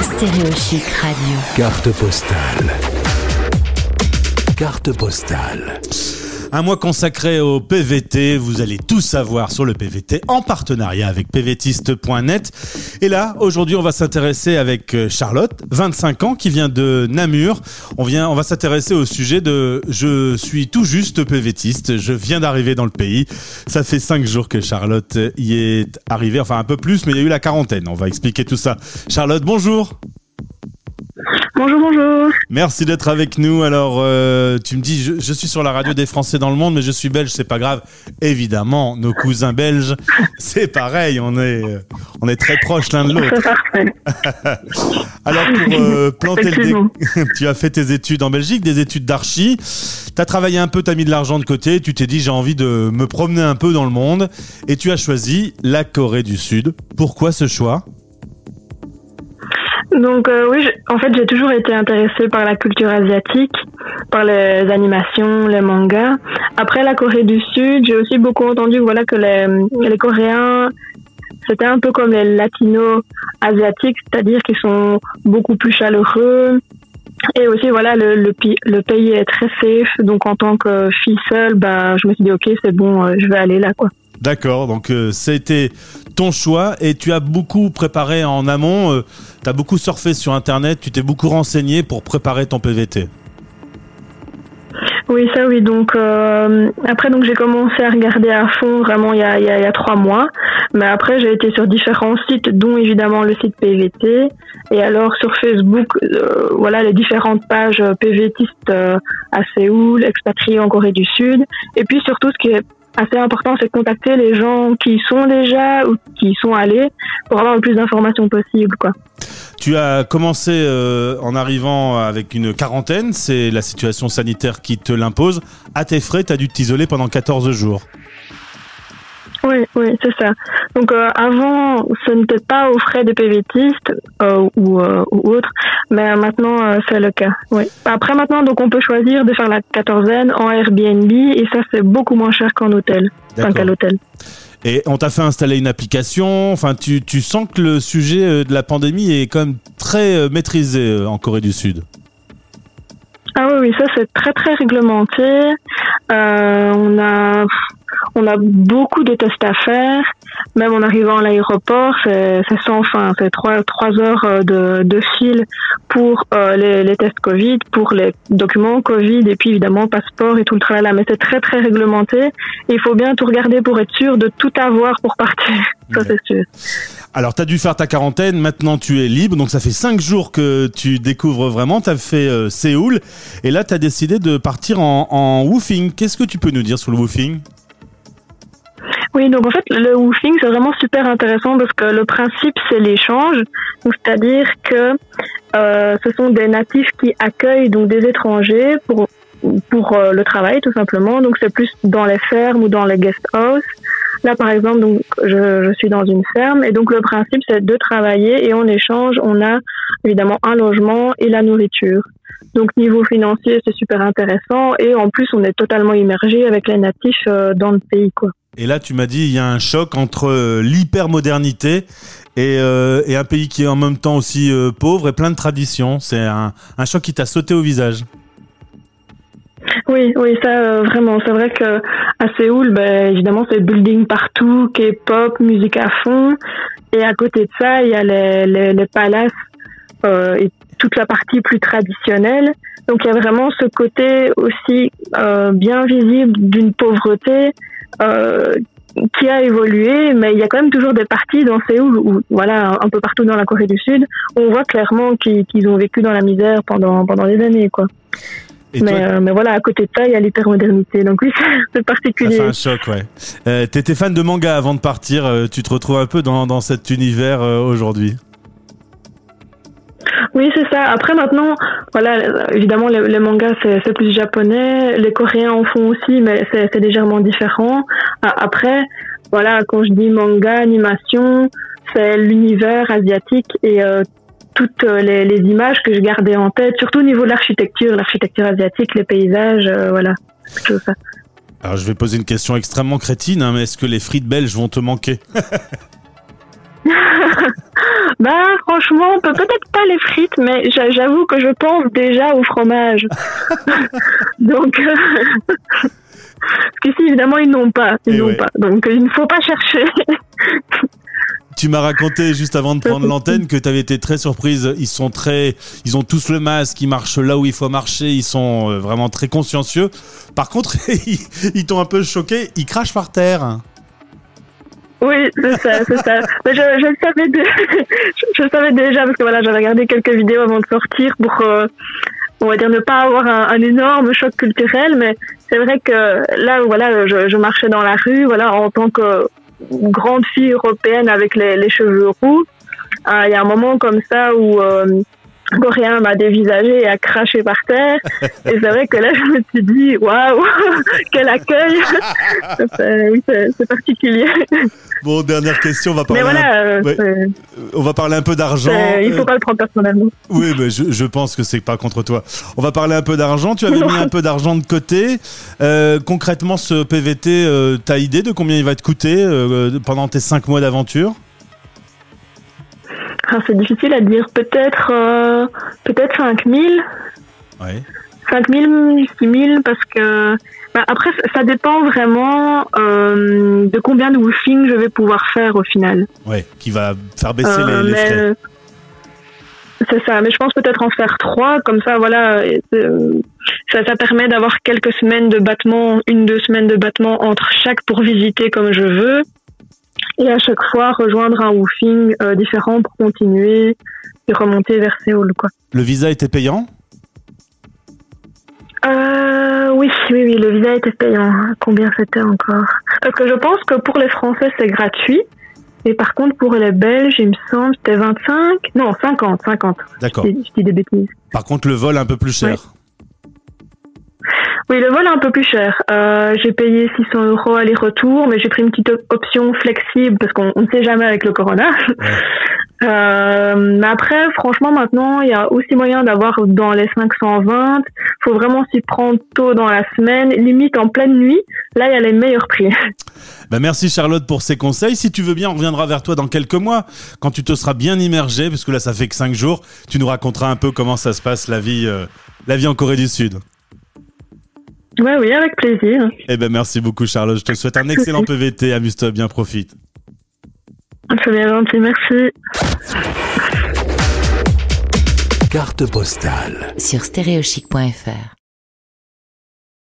Stéréo Chic Radio. Carte postale. Carte postale. Un mois consacré au PVT, vous allez tout savoir sur le PVT en partenariat avec pvtiste.net. Et là, aujourd'hui, on va s'intéresser avec euh, Charlotte, 25 ans, qui vient de Namur. On vient, on va s'intéresser au sujet de je suis tout juste PVTiste, je viens d'arriver dans le pays. Ça fait 5 jours que Charlotte y est arrivée, enfin un peu plus, mais il y a eu la quarantaine. On va expliquer tout ça. Charlotte, bonjour. Bonjour, bonjour. Merci d'être avec nous. Alors, euh, tu me dis, je, je, suis sur la radio des Français dans le monde, mais je suis belge, c'est pas grave. Évidemment, nos cousins belges, c'est pareil, on est, euh, on est très proches l'un de l'autre. Alors, pour euh, planter le dé... tu as fait tes études en Belgique, des études d'archi. Tu as travaillé un peu, tu as mis de l'argent de côté, tu t'es dit, j'ai envie de me promener un peu dans le monde, et tu as choisi la Corée du Sud. Pourquoi ce choix? Donc euh, oui, en fait, j'ai toujours été intéressée par la culture asiatique, par les animations, les mangas. Après la Corée du Sud, j'ai aussi beaucoup entendu voilà que les, les Coréens c'était un peu comme les latinos asiatiques, c'est-à-dire qu'ils sont beaucoup plus chaleureux. Et aussi, voilà, le, le, le, pays est très safe. Donc, en tant que fille seule, bah, je me suis dit, OK, c'est bon, euh, je vais aller là, quoi. D'accord, donc euh, ça a été ton choix et tu as beaucoup préparé en amont, euh, tu as beaucoup surfé sur Internet, tu t'es beaucoup renseigné pour préparer ton PVT. Oui, ça oui. Donc euh, après, donc j'ai commencé à regarder à fond vraiment il y a, il y a, trois mois. Mais après, j'ai été sur différents sites, dont évidemment le site PVT. Et alors sur Facebook, euh, voilà les différentes pages PVTistes euh, à Séoul, expatriés en Corée du Sud. Et puis surtout, ce qui est assez important, c'est de contacter les gens qui y sont déjà ou qui y sont allés pour avoir le plus d'informations possible, quoi. Tu as commencé euh, en arrivant avec une quarantaine, c'est la situation sanitaire qui te l'impose. À tes frais, tu as dû t'isoler pendant 14 jours. Oui, oui, c'est ça. Donc euh, avant, ce n'était pas aux frais des PVTistes euh, ou, euh, ou autres, mais maintenant euh, c'est le cas. Oui. Après maintenant, donc on peut choisir de faire la quatorzaine en Airbnb et ça c'est beaucoup moins cher qu'en hôtel, enfin qu'à l'hôtel. Et on t'a fait installer une application. Enfin, tu, tu sens que le sujet de la pandémie est quand même très maîtrisé en Corée du Sud. Ah oui, oui, ça c'est très très réglementé. Euh, on a on a beaucoup de tests à faire. Même en arrivant à l'aéroport, c'est sans fin. C'est trois, trois heures euh, de, de fil pour euh, les, les, tests Covid, pour les documents Covid et puis évidemment passeport et tout le travail là. Mais c'est très très réglementé. Et il faut bien tout regarder pour être sûr de tout avoir pour partir. Ça c'est sûr. Alors, tu as dû faire ta quarantaine, maintenant tu es libre, donc ça fait cinq jours que tu découvres vraiment, tu as fait euh, Séoul, et là tu as décidé de partir en, en woofing. Qu'est-ce que tu peux nous dire sur le woofing? Oui, donc en fait, le woofing, c'est vraiment super intéressant parce que le principe, c'est l'échange. C'est-à-dire que euh, ce sont des natifs qui accueillent donc des étrangers pour pour euh, le travail tout simplement. Donc c'est plus dans les fermes ou dans les guest houses. Là par exemple, donc je, je suis dans une ferme et donc le principe c'est de travailler et en échange on a évidemment un logement et la nourriture. Donc niveau financier c'est super intéressant et en plus on est totalement immergé avec les natifs euh, dans le pays quoi. Et là, tu m'as dit, il y a un choc entre euh, l'hypermodernité et, euh, et, un pays qui est en même temps aussi euh, pauvre et plein de traditions. C'est un, choc qui t'a sauté au visage. Oui, oui, ça vraiment. C'est vrai que à Séoul, ben, évidemment, c'est building partout, K-pop, musique à fond. Et à côté de ça, il y a les, les, palaces et toute la partie plus traditionnelle. Donc il y a vraiment ce côté aussi bien visible d'une pauvreté qui a évolué, mais il y a quand même toujours des parties dans Séoul, ou voilà, un peu partout dans la Corée du Sud, où on voit clairement qu'ils ont vécu dans la misère pendant pendant des années, quoi. Mais, toi, euh, mais, voilà, à côté de ça, il y a l'hypermodernité. Donc oui, c'est particulier. Ça fait un choc, ouais. Euh, T'étais fan de manga avant de partir. Euh, tu te retrouves un peu dans, dans cet univers euh, aujourd'hui oui, c'est ça. Après, maintenant, voilà, évidemment, les, les mangas, c'est plus japonais. Les Coréens en font aussi, mais c'est légèrement différent. Après, voilà, quand je dis manga, animation, c'est l'univers asiatique et euh, toutes les, les, images que je gardais en tête, surtout au niveau de l'architecture, l'architecture asiatique, les paysages, euh, voilà, tout ça. Alors, je vais poser une question extrêmement crétine, hein, mais est-ce que les frites belges vont te manquer? bah franchement, peut- peut-être pas les frites, mais j'a- j'avoue que je pense déjà au fromage. Donc, euh, parce qu'ici évidemment ils n'ont pas, ils Eh n'ont ouais. pas. Donc il ne faut pas chercher. Tu m'as raconté juste avant de prendre l'antenne que tu avais été très surprise. Ils sont très, ils ont tous le masque, ils marchent là où il faut marcher, ils sont euh, vraiment très consciencieux. Par contre, ils, ils t'ont un peu choqué, ils crachent par terre. Oui, c'est ça, c'est ça. Mais je, je le savais, dé- je, savais déjà parce que voilà, j'avais regardé quelques vidéos avant de sortir pour, euh, on va dire, ne pas avoir un, énorme choc culturel. Mais c'est vrai que là, voilà, je, je marchais dans la rue, voilà, en tant que grande fille européenne avec les, les cheveux roux. euh, Il y a un moment comme ça où euh, Coréen m'a dévisagé et a craché par terre. Et c'est vrai que là, je me suis dit, waouh, quel accueil. C'est- oui, c'est c'est particulier. Bon, dernière question, on va parler, Mais voilà, euh, un, ouais, c'est- on va parler un peu d'argent. il faut Euh, pas le prendre personnellement. Oui, mais je, je pense que c'est pas contre toi. On va parler un peu d'argent. Tu avais mis un peu d'argent de côté. Euh, concrètement, ce PVT, euh, t'as idée de combien il va te coûter euh, pendant tes cinq mois d'aventure? C'est difficile à dire. Peut-être euh, peut-être 5000, Ouais. 5000, 6000, parce que bah, après, ça- dépend vraiment euh, de combien de woofing je vais pouvoir faire au final. Ouais, qui va faire baisser Euh, les, les mais, frais. euh, C'est ça, mais je pense peut-être en faire trois, comme ça, voilà, ça, ça permet d'avoir quelques semaines de battement, une, deux semaines de battement entre chaque pour visiter comme je veux, et à chaque fois rejoindre un woofing euh, différent pour continuer et remonter vers Séoul, quoi. Le visa était payant? Euh, oui, oui, oui, le visa était payant. Combien c'était encore? Parce que je pense que pour les Français, c'est gratuit. Et par contre, pour les Belges, il me semble, c'était 25 Non, 50, 50. D'accord. Je dis- je dis des bêtises. Par contre, le vol un peu plus cher. Oui, le vol est un peu plus cher. Euh, j'ai payé 600 euros aller-retour, mais j'ai pris une petite op- option flexible parce qu'on on ne sait jamais avec le corona. Euh, mais après, franchement, maintenant, il y a aussi moyen d'avoir dans les 520. faut vraiment s'y prendre tôt dans la semaine, limite en pleine nuit. Là, il y a les meilleurs prix. Bah, merci Charlotte pour ces conseils. Si tu veux bien, on reviendra vers toi dans quelques mois, quand tu te seras bien immergé, parce que là, ça fait que cinq jours. Tu nous raconteras un peu comment ça se passe la vie, euh, la vie en Corée du Sud. Ouais, oui, avec plaisir. Eh ben, merci beaucoup Charlotte. Je te souhaite un excellent PVT. Amuse-toi bien, profite. C'est bien gentil, merci. Carte postale. sur stéréochic.fr.